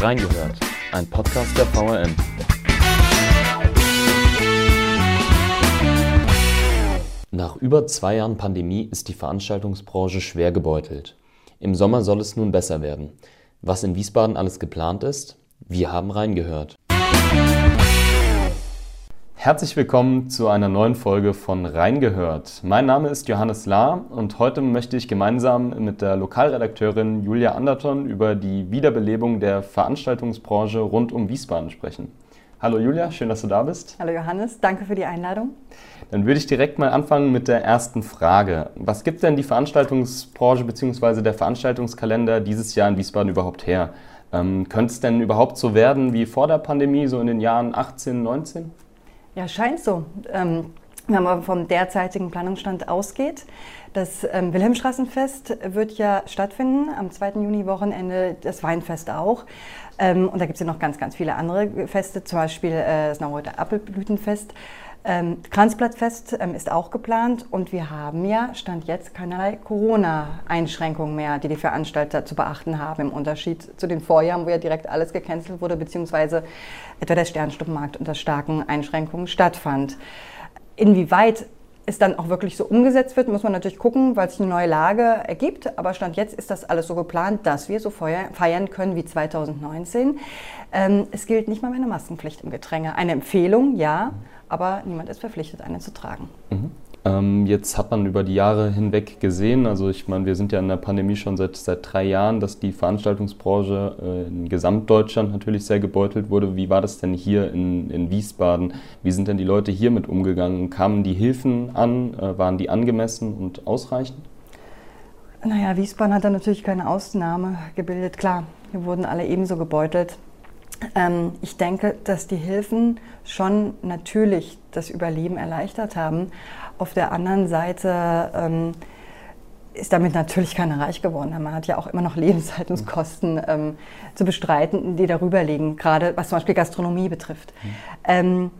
Reingehört, ein Podcast der VRM. Nach über zwei Jahren Pandemie ist die Veranstaltungsbranche schwer gebeutelt. Im Sommer soll es nun besser werden. Was in Wiesbaden alles geplant ist? Wir haben reingehört. Herzlich willkommen zu einer neuen Folge von Reingehört. Mein Name ist Johannes Lahr und heute möchte ich gemeinsam mit der Lokalredakteurin Julia Anderton über die Wiederbelebung der Veranstaltungsbranche rund um Wiesbaden sprechen. Hallo Julia, schön, dass du da bist. Hallo Johannes, danke für die Einladung. Dann würde ich direkt mal anfangen mit der ersten Frage. Was gibt denn die Veranstaltungsbranche bzw. der Veranstaltungskalender dieses Jahr in Wiesbaden überhaupt her? Ähm, könnte es denn überhaupt so werden wie vor der Pandemie, so in den Jahren 18, 19? Ja, scheint so. Ähm, wenn man vom derzeitigen Planungsstand ausgeht, das ähm, Wilhelmstraßenfest wird ja stattfinden, am 2. Juni-Wochenende das Weinfest auch. Ähm, und da gibt es ja noch ganz, ganz viele andere Feste, zum Beispiel äh, das Naureuther Apfelblütenfest. Ähm, Kranzblattfest ähm, ist auch geplant und wir haben ja, Stand jetzt, keinerlei Corona-Einschränkungen mehr, die die Veranstalter zu beachten haben, im Unterschied zu den Vorjahren, wo ja direkt alles gecancelt wurde, beziehungsweise etwa der Sternstuppenmarkt unter starken Einschränkungen stattfand. Inwieweit es dann auch wirklich so umgesetzt wird, muss man natürlich gucken, weil sich eine neue Lage ergibt. Aber Stand jetzt ist das alles so geplant, dass wir so feiern können wie 2019. Ähm, es gilt nicht mal mehr eine Maskenpflicht im Gedränge. Eine Empfehlung, ja, aber niemand ist verpflichtet, eine zu tragen. Mhm. Ähm, jetzt hat man über die Jahre hinweg gesehen, also ich meine, wir sind ja in der Pandemie schon seit, seit drei Jahren, dass die Veranstaltungsbranche äh, in Gesamtdeutschland natürlich sehr gebeutelt wurde. Wie war das denn hier in, in Wiesbaden? Wie sind denn die Leute hier mit umgegangen? Kamen die Hilfen an? Äh, waren die angemessen und ausreichend? Naja, Wiesbaden hat da natürlich keine Ausnahme gebildet. Klar, wir wurden alle ebenso gebeutelt. Ähm, ich denke, dass die Hilfen schon natürlich das Überleben erleichtert haben. Auf der anderen Seite ähm, ist damit natürlich keiner reich geworden. Man hat ja auch immer noch Lebenshaltungskosten ähm, zu bestreiten, die darüber liegen, gerade was zum Beispiel Gastronomie betrifft. Mhm. Ähm,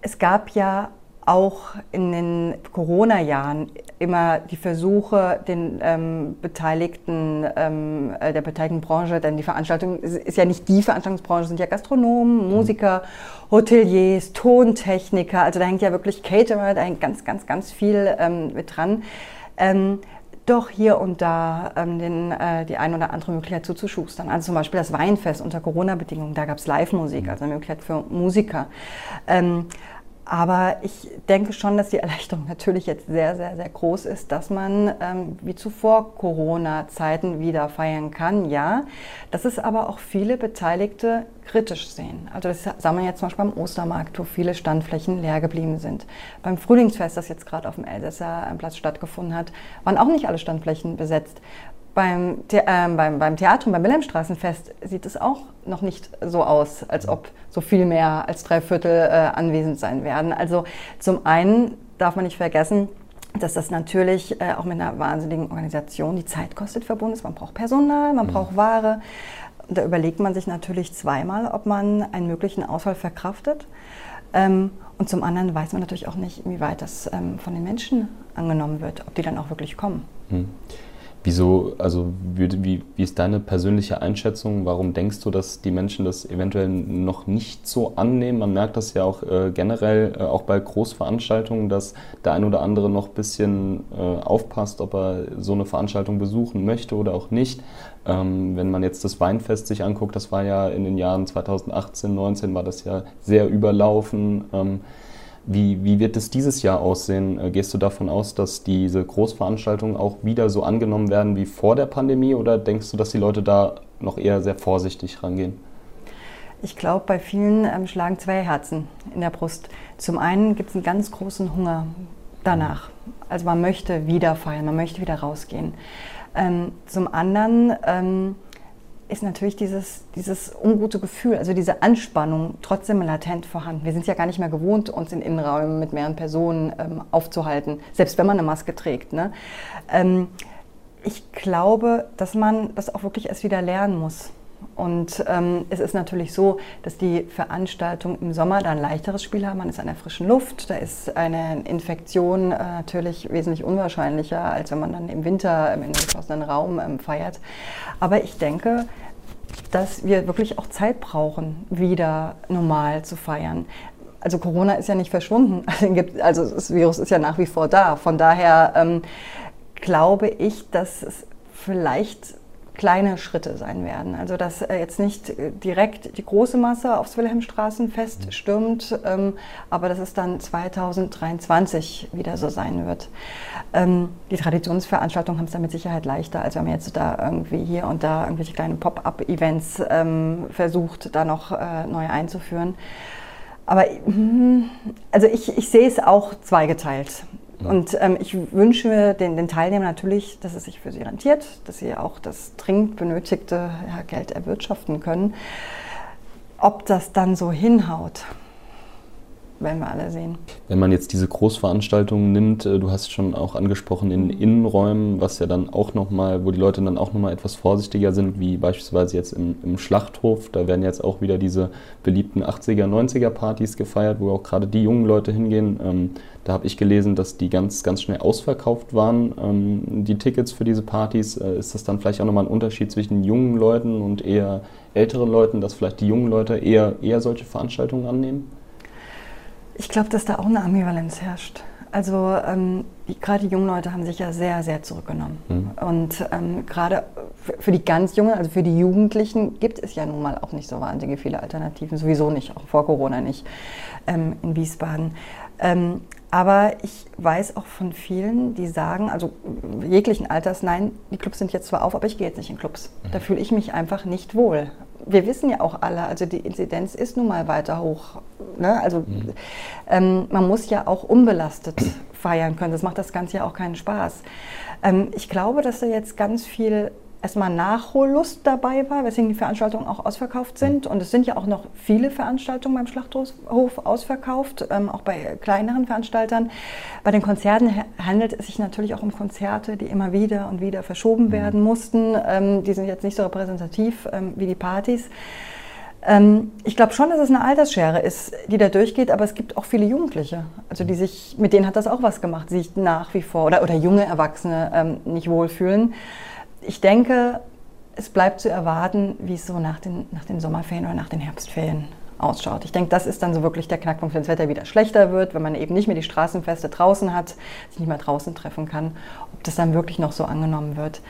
es gab ja auch in den Corona-Jahren immer die Versuche, den ähm, Beteiligten, ähm, äh, der beteiligten Branche, denn die Veranstaltung ist ja nicht die Veranstaltungsbranche, sind ja Gastronomen, mhm. Musiker, Hoteliers, Tontechniker, also da hängt ja wirklich Caterer, da hängt ganz, ganz, ganz viel ähm, mit dran. Ähm, doch hier und da ähm, den, äh, die ein oder andere Möglichkeit zuzuschustern. Also zum Beispiel das Weinfest unter Corona-Bedingungen, da gab es Live-Musik, also eine Möglichkeit für Musiker. Aber ich denke schon, dass die Erleichterung natürlich jetzt sehr, sehr, sehr groß ist, dass man ähm, wie zuvor Corona-Zeiten wieder feiern kann. Ja, dass es aber auch viele Beteiligte kritisch sehen. Also das sah man jetzt zum Beispiel beim Ostermarkt, wo viele Standflächen leer geblieben sind. Beim Frühlingsfest, das jetzt gerade auf dem Elsässer Platz stattgefunden hat, waren auch nicht alle Standflächen besetzt. Beim, The äh, beim, beim Theater und beim Wilhelmstraßenfest sieht es auch noch nicht so aus, als ob so viel mehr als drei Viertel äh, anwesend sein werden. Also zum einen darf man nicht vergessen, dass das natürlich äh, auch mit einer wahnsinnigen Organisation, die Zeit kostet, verbunden ist. Man braucht Personal, man mhm. braucht Ware. Da überlegt man sich natürlich zweimal, ob man einen möglichen Ausfall verkraftet. Ähm, und zum anderen weiß man natürlich auch nicht, inwieweit das ähm, von den Menschen angenommen wird, ob die dann auch wirklich kommen. Mhm. Wieso, also wie, wie, wie ist deine persönliche Einschätzung? Warum denkst du, dass die Menschen das eventuell noch nicht so annehmen? Man merkt das ja auch äh, generell, äh, auch bei Großveranstaltungen, dass der ein oder andere noch ein bisschen äh, aufpasst, ob er so eine Veranstaltung besuchen möchte oder auch nicht. Ähm, wenn man jetzt das Weinfest sich anguckt, das war ja in den Jahren 2018, 2019 war das ja sehr überlaufen. Ähm, wie, wie wird es dieses Jahr aussehen? Äh, gehst du davon aus, dass diese Großveranstaltungen auch wieder so angenommen werden wie vor der Pandemie oder denkst du, dass die Leute da noch eher sehr vorsichtig rangehen? Ich glaube, bei vielen ähm, schlagen zwei Herzen in der Brust. Zum einen gibt es einen ganz großen Hunger danach. Also man möchte wieder feiern, man möchte wieder rausgehen. Ähm, zum anderen ähm, ist natürlich dieses, dieses ungute Gefühl, also diese Anspannung trotzdem latent vorhanden. Wir sind ja gar nicht mehr gewohnt, uns in Innenräumen mit mehreren Personen ähm, aufzuhalten, selbst wenn man eine Maske trägt. Ne? Ähm, ich glaube, dass man das auch wirklich erst wieder lernen muss. Und ähm, es ist natürlich so, dass die Veranstaltungen im Sommer da ein leichteres Spiel haben. Man ist an der frischen Luft, da ist eine Infektion äh, natürlich wesentlich unwahrscheinlicher, als wenn man dann im Winter in einem geschlossenen Raum ähm, feiert. Aber ich denke, dass wir wirklich auch Zeit brauchen, wieder normal zu feiern. Also Corona ist ja nicht verschwunden, also das Virus ist ja nach wie vor da. Von daher ähm, glaube ich, dass es vielleicht kleine Schritte sein werden. Also dass äh, jetzt nicht äh, direkt die große Masse aufs Wilhelmstraßenfest stürmt, ähm, aber dass es dann 2023 wieder so sein wird. Ähm, die Traditionsveranstaltungen haben es da mit Sicherheit leichter, als wenn man jetzt da irgendwie hier und da irgendwelche kleinen Pop-up-Events ähm, versucht, da noch äh, neu einzuführen. Aber hm, also ich, ich sehe es auch zweigeteilt. Und ähm, ich wünsche den, den, Teilnehmern natürlich, dass es sich für sie rentiert, dass sie auch das dringend benötigte ja, Geld erwirtschaften können. Ob das dann so hinhaut, werden wir alle sehen. Wenn man jetzt diese Großveranstaltungen nimmt, äh, du hast schon auch angesprochen in Innenräumen, was ja dann auch nochmal, wo die Leute dann auch nochmal etwas vorsichtiger sind, wie beispielsweise jetzt im, im, Schlachthof, da werden jetzt auch wieder diese beliebten 80er, 90er Partys gefeiert, wo auch gerade die jungen Leute hingehen. Ähm, da habe ich gelesen, dass die ganz, ganz schnell ausverkauft waren, ähm, die Tickets für diese Partys. Äh, ist das dann vielleicht auch nochmal ein Unterschied zwischen jungen Leuten und eher älteren Leuten, dass vielleicht die jungen Leute eher, eher solche Veranstaltungen annehmen? Ich glaube, dass da auch eine Ambivalenz herrscht. Also ähm, gerade die jungen Leute haben sich ja sehr, sehr zurückgenommen. Mhm. Und ähm, gerade für die ganz Jungen, also für die Jugendlichen, gibt es ja nun mal auch nicht so wahnsinnig viele Alternativen, sowieso nicht, auch vor Corona nicht ähm, in Wiesbaden. Ähm, aber ich weiß auch von vielen, die sagen, also jeglichen Alters, nein, die Clubs sind jetzt zwar auf, aber ich gehe jetzt nicht in Clubs. Mhm. Da fühle ich mich einfach nicht wohl wir wissen ja auch alle, also die Inzidenz ist nun mal weiter hoch. Ne? Also mhm. ähm, man muss ja auch unbelastet feiern können. Das macht das Ganze ja auch keinen Spaß. Ähm, ich glaube, dass da jetzt ganz viel erstmal Nachhollust dabei war, weswegen die Veranstaltungen auch ausverkauft sind. Und es sind ja auch noch viele Veranstaltungen beim Schlachthof ausverkauft, ähm, auch bei kleineren Veranstaltern. Bei den Konzerten handelt es sich natürlich auch um Konzerte, die immer wieder und wieder verschoben mhm. werden mussten. Ähm, die sind jetzt nicht so repräsentativ ähm, wie die Partys. Ähm, ich glaube schon, dass es eine Altersschere ist, die da durchgeht, aber es gibt auch viele Jugendliche, also die sich, mit denen hat das auch was gemacht, sich nach wie vor oder, oder junge Erwachsene ähm, nicht wohlfühlen ich denke, es bleibt zu erwarten, wie es so nach den, nach den Sommerferien oder nach den Herbstferien ausschaut. Ich denke, das ist dann so wirklich der Knackpunkt, wenn das Wetter wieder schlechter wird, wenn man eben nicht mehr die Straßenfeste draußen hat, sich nicht mehr draußen treffen kann, ob das dann wirklich noch so angenommen wird.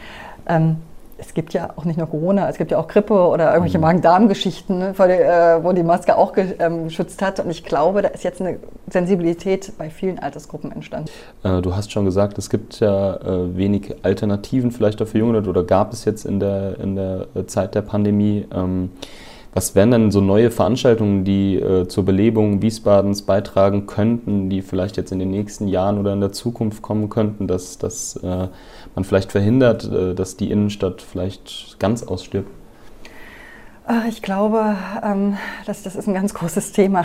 Ähm, es gibt ja auch nicht nur Corona, es gibt ja auch Grippe oder irgendwelche mhm. Magen-Darm-Geschichten, ne, äh, wo die Maske auch ähm, geschützt hat. Und ich glaube, da ist jetzt eine Sensibilität bei vielen Altersgruppen entstanden. Äh, du hast schon gesagt, es gibt ja äh, wenig Alternativen vielleicht auch für junge Leute oder gab es jetzt in der, in der Zeit der Pandemie. Ähm, was wären dann so neue Veranstaltungen, die äh, zur Belebung Wiesbadens beitragen könnten, die vielleicht jetzt in den nächsten Jahren oder in der Zukunft kommen könnten, dass, dass äh, man vielleicht verhindert, äh, dass die Innenstadt vielleicht ganz ausstirbt? Ich glaube, ähm, das ist ein ganz großes Thema,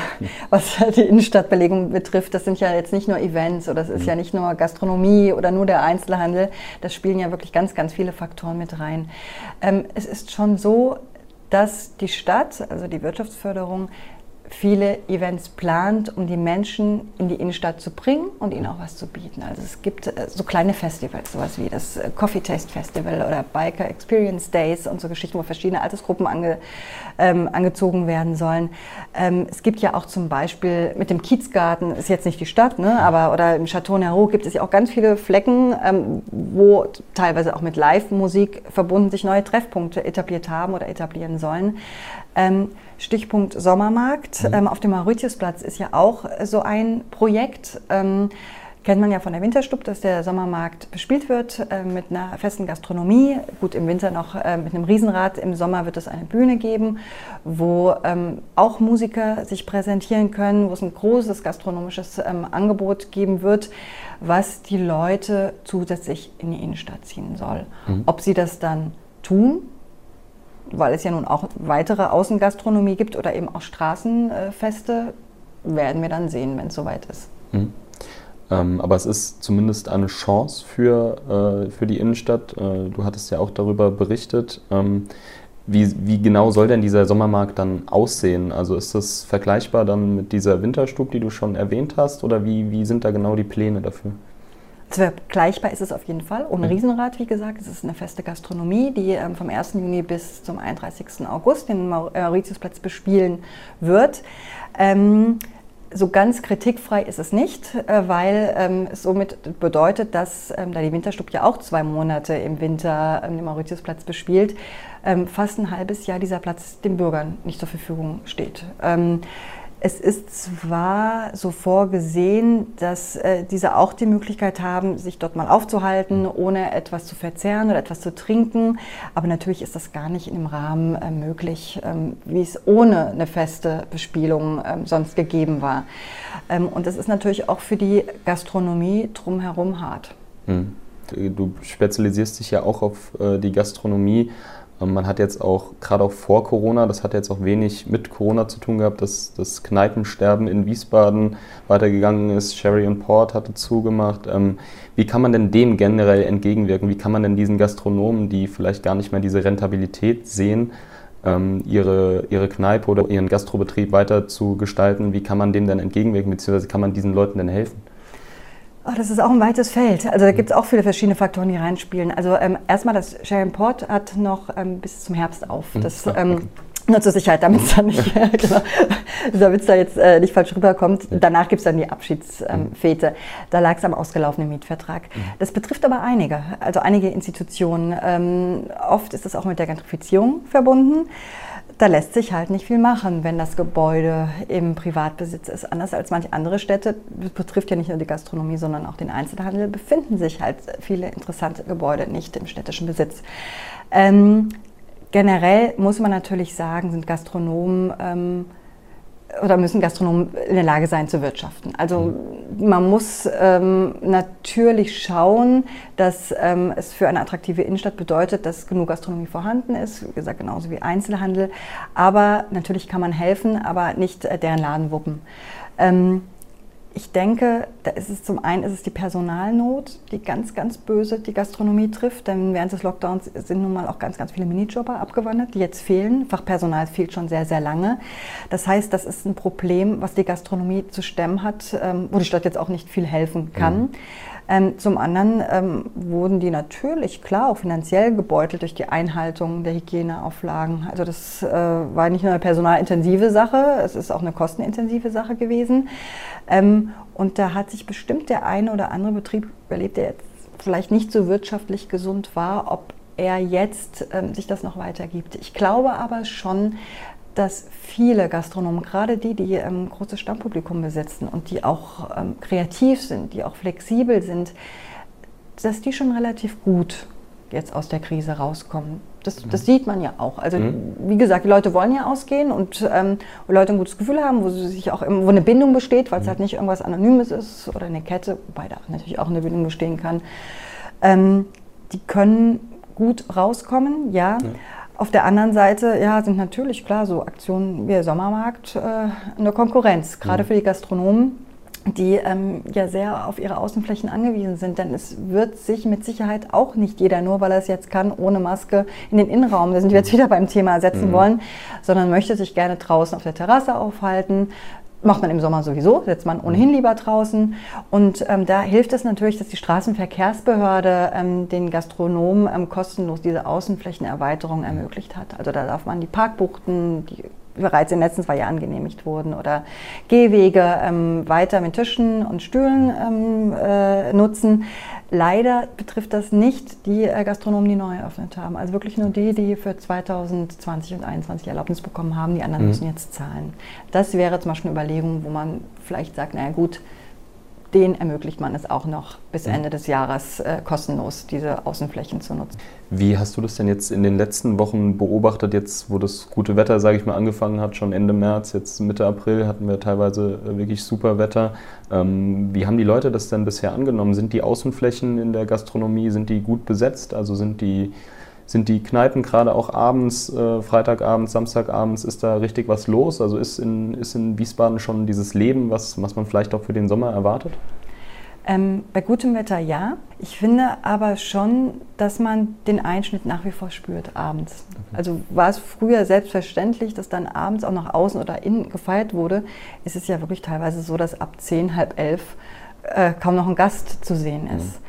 was die Innenstadtbelegung betrifft. Das sind ja jetzt nicht nur Events oder es ist ja mhm. nicht nur Gastronomie oder nur der Einzelhandel. Das spielen ja wirklich ganz, ganz viele Faktoren mit rein. Ähm, es ist schon so, dass die Stadt, also die Wirtschaftsförderung, viele Events plant, um die Menschen in die Innenstadt zu bringen und ihnen auch was zu bieten. Also es gibt äh, so kleine Festivals, sowas wie das äh, Coffee Taste Festival oder Biker Experience Days und so Geschichten, wo verschiedene Altersgruppen ange, ähm, angezogen werden sollen. Ähm, es gibt ja auch zum Beispiel mit dem Kiezgarten, ist jetzt nicht die Stadt, ne, aber oder im Chateau Nero gibt es ja auch ganz viele Flecken, ähm, wo teilweise auch mit Live-Musik verbunden sich neue Treffpunkte etabliert haben oder etablieren sollen. Ähm, Stichpunkt Sommermarkt. Mhm. Ähm, auf dem Mauritiusplatz ist ja auch so ein Projekt. Ähm, kennt man ja von der Winterstub, dass der Sommermarkt bespielt wird äh, mit einer festen Gastronomie. Gut, im Winter noch äh, mit einem Riesenrad. Im Sommer wird es eine Bühne geben, wo ähm, auch Musiker sich präsentieren können, wo es ein großes gastronomisches ähm, Angebot geben wird, was die Leute zusätzlich in die Innenstadt ziehen soll. Mhm. Ob sie das dann tun, weil es ja nun auch weitere Außengastronomie gibt oder eben auch Straßenfeste, werden wir dann sehen, wenn es soweit ist. Mhm. Ähm, aber es ist zumindest eine Chance für, äh, für die Innenstadt. Äh, du hattest ja auch darüber berichtet. Ähm, wie, wie, genau soll denn dieser Sommermarkt dann aussehen? Also ist das vergleichbar dann mit dieser Winterstub, die du schon erwähnt hast, oder wie, wie sind da genau die Pläne dafür? Vergleichbar ist es auf jeden Fall. Ohne mhm. Riesenrad, wie gesagt. Es ist eine feste Gastronomie, die ähm, vom 1. Juni bis zum 31. August den Mauritiusplatz bespielen wird. Ähm, so ganz kritikfrei ist es nicht, äh, weil ähm, es somit bedeutet, dass, da die Winterstub ja auch zwei Monate im Winter den Mauritiusplatz bespielt, fast ein halbes Jahr dieser Platz den Bürgern nicht zur Verfügung steht. Es ist zwar so vorgesehen, dass äh, diese auch die Möglichkeit haben, sich dort mal aufzuhalten, ohne etwas zu verzehren oder etwas zu trinken, aber natürlich ist das gar nicht in dem Rahmen äh, möglich, ähm, wie es ohne eine feste Bespielung ähm, sonst gegeben war. Ähm, und das ist natürlich auch für die Gastronomie drumherum hart. Hm. Du spezialisierst dich ja auch auf äh, die Gastronomie. Man hat jetzt auch, gerade auch vor Corona, das hat jetzt auch wenig mit Corona zu tun gehabt, dass das Kneipensterben in Wiesbaden weitergegangen ist. Sherry und Port hatte zugemacht. Ähm, wie kann man denn dem generell entgegenwirken? Wie kann man denn diesen Gastronomen, die vielleicht gar nicht mehr diese Rentabilität sehen, ähm, ihre, ihre Kneipe oder ihren Gastrobetrieb weiter zu gestalten, wie kann man dem denn entgegenwirken, beziehungsweise kann man diesen Leuten denn helfen? Oh, das ist auch ein weites Feld. Also da gibt es auch viele verschiedene Faktoren, die reinspielen. Also ähm, erstmal, das Sharon Port hat noch ähm, bis zum Herbst auf. Mhm. Das, ähm, nur zur Sicherheit, damit es dann nicht, genau, damit da jetzt äh, nicht falsch rüberkommt. Danach gibt es dann die Abschiedsfete. Ähm, da lag es am ausgelaufenen Mietvertrag. Mhm. Das betrifft aber einige, also einige Institutionen. Ähm, oft ist das auch mit der Gentrifizierung verbunden da lässt sich halt nicht viel machen, wenn das Gebäude im Privatbesitz ist. Anders als manche andere Städte, das betrifft ja nicht nur die Gastronomie, sondern auch den Einzelhandel, befinden sich halt viele interessante Gebäude nicht im städtischen Besitz. Ähm, generell muss man natürlich sagen, sind Gastronomen ähm, oder müssen Gastronomen in der Lage sein zu wirtschaften. Also man muss ähm, natürlich schauen, dass ähm, es für eine attraktive Innenstadt bedeutet, dass genug Gastronomie vorhanden ist, wie gesagt genauso wie Einzelhandel. Aber natürlich kann man helfen, aber nicht äh, deren Laden wuppen. Ähm, ich denke, da ist es zum einen ist es die Personalnot, die ganz, ganz böse die Gastronomie trifft. Denn während des Lockdowns sind nun mal auch ganz, ganz viele Minijobber abgewandert, die jetzt fehlen. Fachpersonal fehlt schon sehr, sehr lange. Das heißt, das ist ein Problem, was die Gastronomie zu stemmen hat, ähm, wo die Stadt jetzt auch nicht viel helfen kann. Mhm. Ähm, zum anderen ähm, wurden die natürlich, klar, auch finanziell gebeutelt durch die Einhaltung der Hygieneauflagen. Also das äh, war nicht nur eine personalintensive Sache, es ist auch eine kostenintensive Sache gewesen. Ähm, und da hat sich bestimmt der eine oder andere Betrieb überlebt, der jetzt vielleicht nicht so wirtschaftlich gesund war, ob er jetzt ähm, sich das noch weitergibt. Ich glaube aber schon, dass viele Gastronomen, gerade die, die ähm, großes Stammpublikum besitzen und die auch ähm, kreativ sind, die auch flexibel sind, dass die schon relativ gut jetzt aus der Krise rauskommen. Das, mhm. das sieht man ja auch. Also mhm. wie gesagt, die Leute wollen ja ausgehen und ähm, wo Leute ein gutes Gefühl haben, wo sie sich auch wo eine Bindung besteht, weil es mhm. halt nicht irgendwas Anonymes ist oder eine Kette, wobei da natürlich auch eine Bindung bestehen kann. Ähm, die können gut rauskommen, ja. ja. Auf der anderen Seite ja, sind natürlich klar so Aktionen wie der Sommermarkt äh, eine Konkurrenz, gerade mhm. für die Gastronomen, die ähm, ja sehr auf ihre Außenflächen angewiesen sind. Denn es wird sich mit Sicherheit auch nicht jeder, nur weil er es jetzt kann, ohne Maske in den Innenraum, da sind wir jetzt mhm. wieder beim Thema, setzen mhm. wollen, sondern möchte sich gerne draußen auf der Terrasse aufhalten, Macht man im Sommer sowieso, setzt man ohnehin mhm. lieber draußen. Und ähm, da hilft es natürlich, dass die Straßenverkehrsbehörde ähm, den Gastronomen ähm, kostenlos diese Außenflächenerweiterung ermöglicht hat. Also da darf man die Parkbuchten, die bereits in den letzten zwei Jahren genehmigt wurden, oder Gehwege ähm, weiter mit Tischen und Stühlen ähm, äh, nutzen. Leider betrifft das nicht die äh, Gastronomen, die neu eröffnet haben. Also wirklich nur die, die für 2020 und 2021 Erlaubnis bekommen haben. Die anderen mhm. müssen jetzt zahlen. Das wäre zum Beispiel eine Überlegung, wo man vielleicht sagt, naja gut, den ermöglicht man es auch noch bis Ende des Jahres äh, kostenlos, diese Außenflächen zu nutzen. Wie hast du das denn jetzt in den letzten Wochen beobachtet, jetzt wo das gute Wetter, sage ich mal, angefangen hat, schon Ende März, jetzt Mitte April hatten wir teilweise äh, wirklich super Wetter. Ähm, wie haben die Leute das denn bisher angenommen? Sind die Außenflächen in der Gastronomie, sind die gut besetzt? Also sind die sind die Kneipen gerade auch abends, äh, Freitagabends, Samstagabends, ist da richtig was los? Also ist in, ist in Wiesbaden schon dieses Leben, was, was man vielleicht auch für den Sommer erwartet? Ähm, bei gutem Wetter ja. Ich finde aber schon, dass man den Einschnitt nach wie vor spürt abends. Okay. Also war es früher selbstverständlich, dass dann abends auch nach außen oder innen gefeiert wurde, ist es ja wirklich teilweise so, dass ab zehn, halb elf äh, kaum noch ein Gast zu sehen ist. Mhm.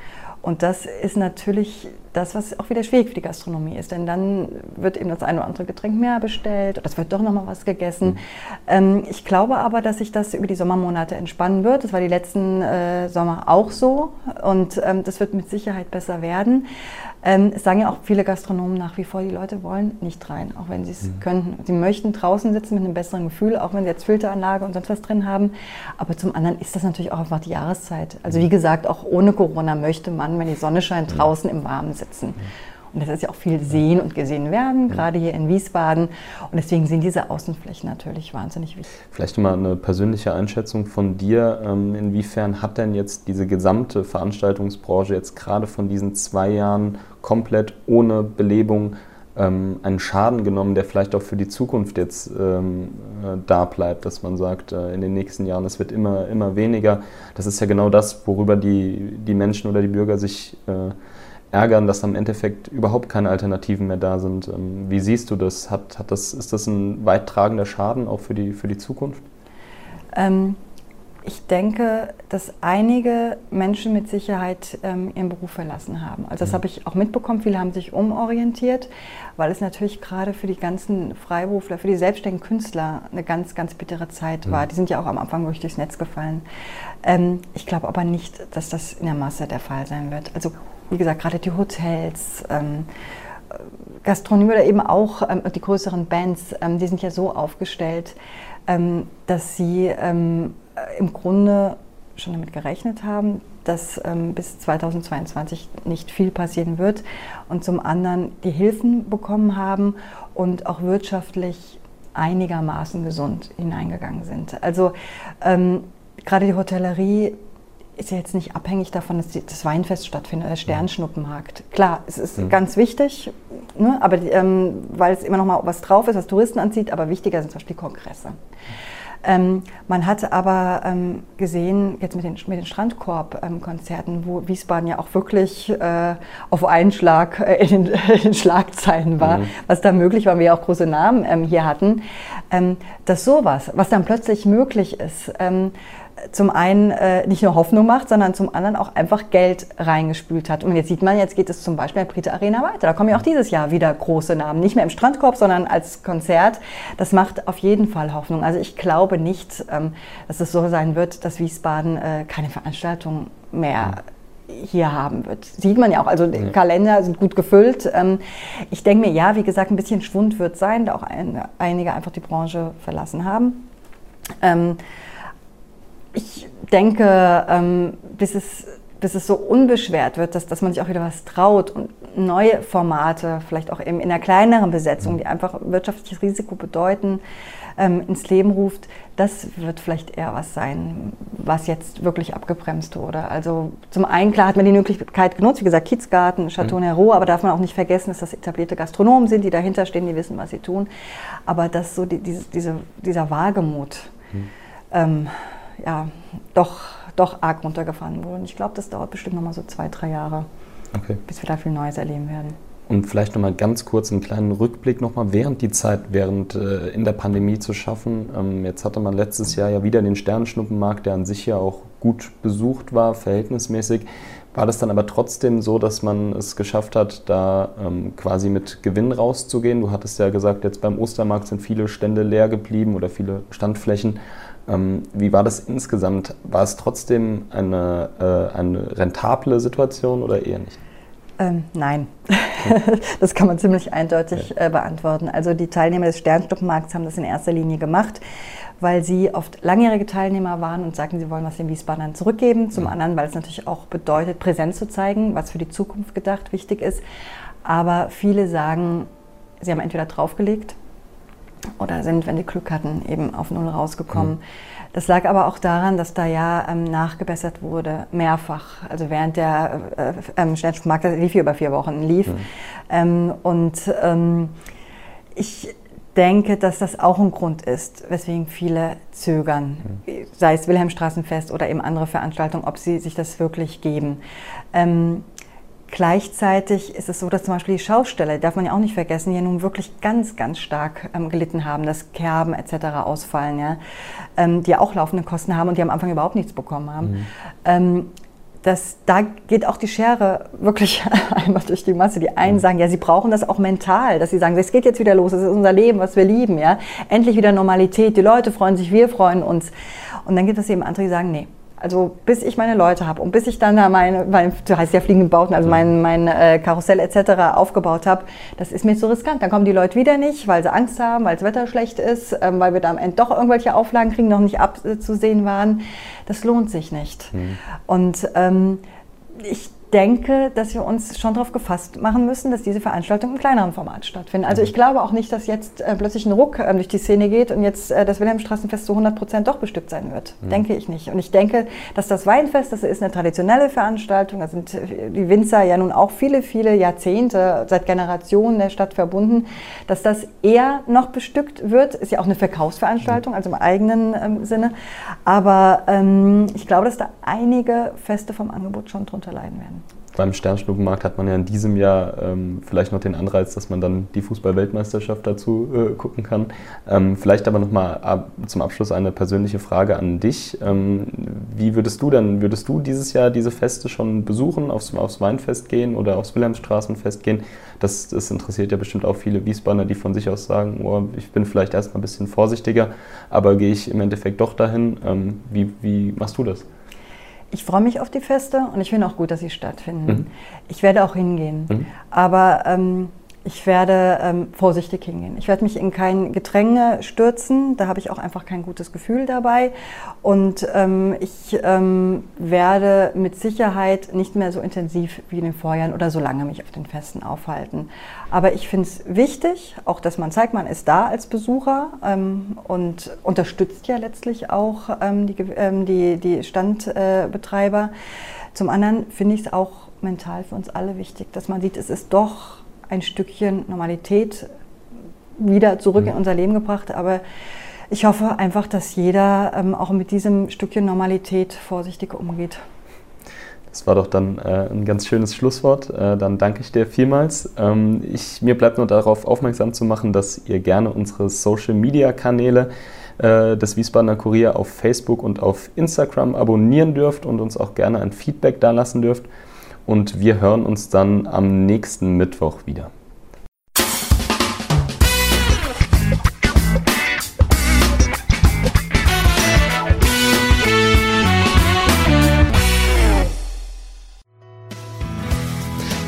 Und das ist natürlich das, was auch wieder schwierig für die Gastronomie ist. Denn dann wird eben das eine oder andere Getränk mehr bestellt oder es wird doch noch mal was gegessen. Mhm. Ähm, ich glaube aber, dass sich das über die Sommermonate entspannen wird. Das war die letzten äh, Sommer auch so. Und ähm, das wird mit Sicherheit besser werden. Ähm, es sagen ja auch viele Gastronomen nach wie vor, die Leute wollen nicht rein, auch wenn sie es mhm. könnten. Sie möchten draußen sitzen mit einem besseren Gefühl, auch wenn sie jetzt Filteranlage und sonst was drin haben. Aber zum anderen ist das natürlich auch einfach die Jahreszeit. Also wie gesagt, auch ohne Corona möchte man, wenn die Sonne scheint, draußen im Warmen sitzen. Mhm. Und das ist ja auch viel sehen und gesehen werden, gerade hier in Wiesbaden. Und deswegen sind diese Außenflächen natürlich wahnsinnig wichtig. Vielleicht mal eine persönliche Einschätzung von dir. Ähm, inwiefern hat denn jetzt diese gesamte Veranstaltungsbranche jetzt gerade von diesen zwei Jahren komplett ohne Belebung ähm, einen Schaden genommen, der vielleicht auch für die Zukunft jetzt ähm, äh, da bleibt, dass man sagt, äh, in den nächsten Jahren, es wird immer, immer weniger. Das ist ja genau das, worüber die, die Menschen oder die Bürger sich äh, ärgern, dass am Endeffekt überhaupt keine Alternativen mehr da sind. Ähm, wie siehst du das? Hat, hat das ist das ein weittragender Schaden auch für die, für die Zukunft? Ähm, ich denke, dass einige Menschen mit Sicherheit ähm, ihren Beruf verlassen haben. Also das mhm. habe ich auch mitbekommen. Viele haben sich umorientiert, weil es natürlich gerade für die ganzen Freiberufler, für die selbstständigen Künstler eine ganz, ganz bittere Zeit mhm. war. Die sind ja auch am Anfang wirklich durchs Netz gefallen. Ähm, ich glaube aber nicht, dass das in der Masse der Fall sein wird. Also wie gesagt, gerade die Hotels, ähm, Gastronomie oder eben auch ähm, die größeren Bands, ähm, die sind ja so aufgestellt, ähm, dass sie ähm, im Grunde schon damit gerechnet haben, dass ähm, bis 2022 nicht viel passieren wird und zum anderen die Hilfen bekommen haben und auch wirtschaftlich einigermaßen gesund hineingegangen sind. Also gerade die Hotellerie ist ja jetzt nicht abhängig davon, dass das Weinfest stattfindet, der Sternschnuppenmarkt. Klar, es ist mhm. ganz wichtig, ne, aber ähm, weil es immer noch mal was drauf ist, was Touristen anzieht, aber wichtiger sind zum Beispiel Kongresse. Ähm, man hat aber ähm, gesehen, jetzt mit den, mit den Strandkorb-Konzerten, wo Wiesbaden ja auch wirklich äh, auf einen Schlag äh, in, den, in, den, Schlagzeilen war, mhm. was da möglich war, wir auch große Namen ähm, hier hatten, ähm, dass sowas, was dann plötzlich möglich ist, ähm, zum einen äh, nicht nur Hoffnung macht, sondern zum anderen auch einfach Geld reingespült hat. Und jetzt sieht man, jetzt geht es zum Beispiel in der Brite Arena weiter. Da kommen ja auch dieses Jahr wieder große Namen. Nicht mehr im Strandkorb, sondern als Konzert. Das macht auf jeden Fall Hoffnung. Also ich glaube nicht, ähm, dass es so sein wird, dass Wiesbaden äh, keine Veranstaltung mehr hier haben wird. Sieht man ja auch, also die Kalender sind gut gefüllt. Ähm, ich denke mir, ja, wie gesagt, ein bisschen Schwund wird sein, da auch ein, einige einfach die Branche verlassen haben. Ich denke, ähm, bis, es, bis es so unbeschwert wird, dass, dass man sich auch wieder was traut und neue Formate, vielleicht auch eben in einer kleineren Besetzung, die einfach wirtschaftliches Risiko bedeuten, ähm, ins Leben ruft, das wird vielleicht eher was sein, was jetzt wirklich abgebremst wurde. Also zum einen, klar hat man die Möglichkeit genutzt, wie gesagt, Kiezgarten, Chateau mhm. Nero, aber darf man auch nicht vergessen, dass das etablierte Gastronomen sind, die dahinter stehen, die wissen, was sie tun. Aber dass so die, diese, dieser Wagemut, mhm. ähm, ja, doch, doch arg runtergefahren wurde. Und ich glaube, das dauert bestimmt noch mal so zwei, drei Jahre, okay. bis wir da viel Neues erleben werden. Und vielleicht noch mal ganz kurz einen kleinen Rückblick noch mal während die Zeit, während äh, in der Pandemie zu schaffen. Ähm, jetzt hatte man letztes Jahr ja wieder den Sternschnuppenmarkt, der an sich ja auch gut besucht war, verhältnismäßig. War das dann aber trotzdem so, dass man es geschafft hat, da ähm, quasi mit Gewinn rauszugehen? Du hattest ja gesagt, jetzt beim Ostermarkt sind viele Stände leer geblieben oder viele Standflächen. Ähm, wie war das insgesamt? War es trotzdem eine, äh, eine rentable Situation oder eher nicht? Ähm, nein, das kann man ziemlich eindeutig äh, beantworten. Also die Teilnehmer des Sternstuppenmarkts haben das in erster Linie gemacht, weil sie oft langjährige Teilnehmer waren und sagten, sie wollen was den Wiesbadern zurückgeben. Zum anderen, weil es natürlich auch bedeutet, Präsenz zu zeigen, was für die Zukunft gedacht wichtig ist. Aber viele sagen, sie haben entweder draufgelegt oder sind, wenn sie Glück hatten, eben auf Null rausgekommen. Mhm. Das lag aber auch daran, dass da ja ähm, nachgebessert wurde, mehrfach. Also während der äh, ähm, Schnellschuhmarkt, lief hier über vier Wochen, lief. Mhm. Ähm, und ähm, ich denke, dass das auch ein Grund ist, weswegen viele zögern, mhm. sei es Wilhelmstraßenfest oder eben andere Veranstaltungen, ob sie sich das wirklich geben. Ähm, Gleichzeitig ist es so, dass zum Beispiel die Schausteller, darf man ja auch nicht vergessen, die ja nun wirklich ganz, ganz stark ähm, gelitten haben, dass Kerben etc. ausfallen, ja, ähm, die ja auch laufende Kosten haben und die am Anfang überhaupt nichts bekommen haben. Mhm. Ähm, das, da geht auch die Schere wirklich einmal durch die Masse. Die einen mhm. sagen, ja, sie brauchen das auch mental, dass sie sagen, es geht jetzt wieder los, es ist unser Leben, was wir lieben, ja. Endlich wieder Normalität, die Leute freuen sich, wir freuen uns. Und dann gibt es eben andere, die sagen, nee, also bis ich meine Leute habe und bis ich dann da meine, mein, du heißt ja fliegende Bauten, also mein, mein äh, Karussell etc. aufgebaut habe, das ist mir zu riskant. Dann kommen die Leute wieder nicht, weil sie Angst haben, weil das Wetter schlecht ist, ähm, weil wir da am Ende doch irgendwelche Auflagen kriegen, noch nicht abzusehen waren. Das lohnt sich nicht. Mhm. Und ähm, ich denke, dass wir uns schon darauf gefasst machen müssen, dass diese Veranstaltungen im kleineren Format stattfinden. Also mhm. ich glaube auch nicht, dass jetzt äh, plötzlich ein Ruck äh, durch die Szene geht und jetzt äh, das Wilhelmstraßenfest zu 100 Prozent doch bestückt sein wird. Mhm. Denke ich nicht. Und ich denke, dass das Weinfest, das ist eine traditionelle Veranstaltung, da sind äh, die Winzer ja nun auch viele, viele Jahrzehnte, seit Generationen der Stadt verbunden, dass das eher noch bestückt wird. Ist ja auch eine Verkaufsveranstaltung, mhm. also im eigenen ähm, Sinne. Aber ähm, ich glaube, dass da einige Feste vom Angebot schon drunter leiden werden beim Sternschnuppenmarkt hat man ja in diesem Jahr ähm, vielleicht noch den Anreiz, dass man dann die Fußball-Weltmeisterschaft dazu äh, gucken kann. Ähm, vielleicht aber nochmal ab, zum Abschluss eine persönliche Frage an dich. Ähm, wie würdest du denn, würdest du dieses Jahr diese Feste schon besuchen, aufs, aufs Weinfest gehen oder aufs Wilhelmsstraßenfest gehen? Das, das interessiert ja bestimmt auch viele Wiesbadener, die von sich aus sagen, oh, ich bin vielleicht erstmal ein bisschen vorsichtiger, aber gehe ich im Endeffekt doch dahin. Ähm, wie, wie machst du das? Ich freue mich auf die Feste und ich finde auch gut, dass sie stattfinden. Mhm. Ich werde auch hingehen. Mhm. Aber ähm, ich werde ähm, vorsichtig hingehen. Ich werde mich in kein Gedränge stürzen. Da habe ich auch einfach kein gutes Gefühl dabei. Und ähm, ich ähm, werde mit Sicherheit nicht mehr so intensiv wie in den Vorjahren oder so lange mich auf den Festen aufhalten. Aber ich finde es wichtig, auch dass man zeigt, man ist da als Besucher ähm, und unterstützt ja letztlich auch ähm, die, ähm, die, die Standbetreiber. Zum anderen finde ich es auch mental für uns alle wichtig, dass man sieht, es ist doch ein Stückchen Normalität wieder zurück mhm. in unser Leben gebracht. Aber ich hoffe einfach, dass jeder ähm, auch mit diesem Stückchen Normalität vorsichtig umgeht. Das war doch dann äh, ein ganz schönes Schlusswort. Äh, dann danke ich dir vielmals. Ähm, ich, mir bleibt nur darauf aufmerksam zu machen, dass ihr gerne unsere Social-Media-Kanäle äh, des Wiesbadener Kurier auf Facebook und auf Instagram abonnieren dürft und uns auch gerne ein Feedback da lassen dürft und wir hören uns dann am nächsten Mittwoch wieder.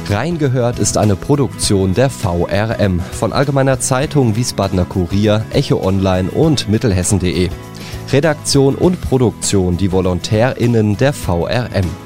Reingehört ist eine Produktion der VRM von Allgemeiner Zeitung, Wiesbadener Kurier, Echo Online und Mittelhessen.de. Redaktion und Produktion die VolontärInnen der VRM.